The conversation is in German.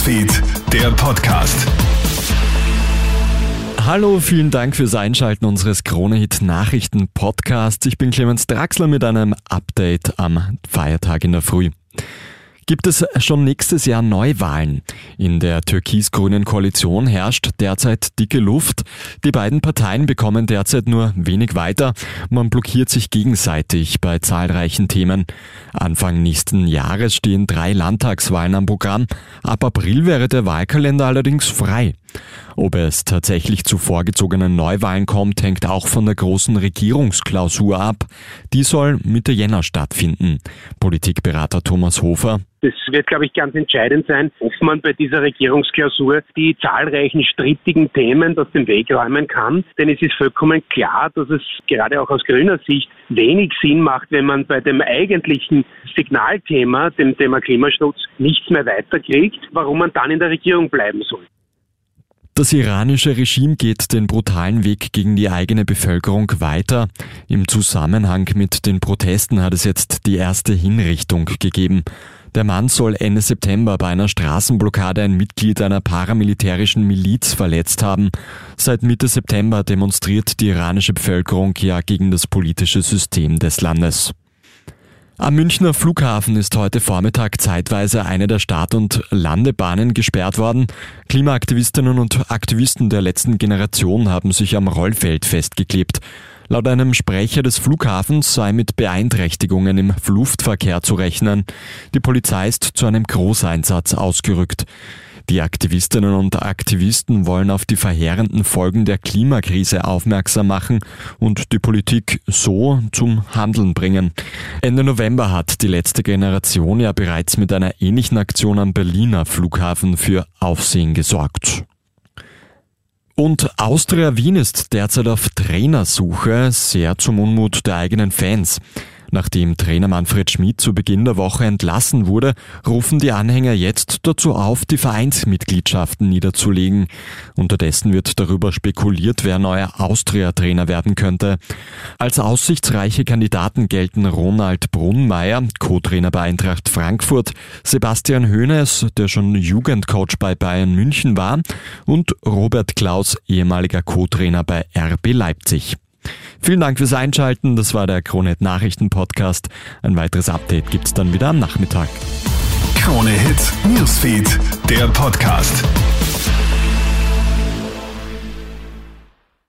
Newsfeed, der Podcast. Hallo, vielen Dank fürs Einschalten unseres Kronehit Nachrichten Podcasts. Ich bin Clemens Draxler mit einem Update am Feiertag in der Früh gibt es schon nächstes Jahr Neuwahlen. In der türkis-grünen Koalition herrscht derzeit dicke Luft. Die beiden Parteien bekommen derzeit nur wenig weiter. Man blockiert sich gegenseitig bei zahlreichen Themen. Anfang nächsten Jahres stehen drei Landtagswahlen am Programm. Ab April wäre der Wahlkalender allerdings frei. Ob es tatsächlich zu vorgezogenen Neuwahlen kommt, hängt auch von der großen Regierungsklausur ab. Die soll Mitte Jänner stattfinden. Politikberater Thomas Hofer. Das wird, glaube ich, ganz entscheidend sein, ob man bei dieser Regierungsklausur die zahlreichen strittigen Themen aus dem Weg räumen kann. Denn es ist vollkommen klar, dass es gerade auch aus grüner Sicht wenig Sinn macht, wenn man bei dem eigentlichen Signalthema, dem Thema Klimaschutz, nichts mehr weiterkriegt, warum man dann in der Regierung bleiben soll. Das iranische Regime geht den brutalen Weg gegen die eigene Bevölkerung weiter. Im Zusammenhang mit den Protesten hat es jetzt die erste Hinrichtung gegeben. Der Mann soll Ende September bei einer Straßenblockade ein Mitglied einer paramilitärischen Miliz verletzt haben. Seit Mitte September demonstriert die iranische Bevölkerung ja gegen das politische System des Landes. Am Münchner Flughafen ist heute Vormittag zeitweise eine der Start- und Landebahnen gesperrt worden. Klimaaktivistinnen und Aktivisten der letzten Generation haben sich am Rollfeld festgeklebt. Laut einem Sprecher des Flughafens sei mit Beeinträchtigungen im Luftverkehr zu rechnen. Die Polizei ist zu einem Großeinsatz ausgerückt. Die Aktivistinnen und Aktivisten wollen auf die verheerenden Folgen der Klimakrise aufmerksam machen und die Politik so zum Handeln bringen. Ende November hat die letzte Generation ja bereits mit einer ähnlichen Aktion am Berliner Flughafen für Aufsehen gesorgt. Und Austria Wien ist derzeit auf Trainersuche, sehr zum Unmut der eigenen Fans. Nachdem Trainer Manfred Schmid zu Beginn der Woche entlassen wurde, rufen die Anhänger jetzt dazu auf, die Vereinsmitgliedschaften niederzulegen. Unterdessen wird darüber spekuliert, wer neuer Austria-Trainer werden könnte. Als aussichtsreiche Kandidaten gelten Ronald Brunnmeier, Co-Trainer bei Eintracht Frankfurt, Sebastian Hoeneß, der schon Jugendcoach bei Bayern München war, und Robert Klaus, ehemaliger Co-Trainer bei RB Leipzig. Vielen Dank fürs Einschalten. Das war der Kronet Nachrichten Podcast. Ein weiteres Update gibt's dann wieder am Nachmittag. Krone Hits, Newsfeed, der Podcast.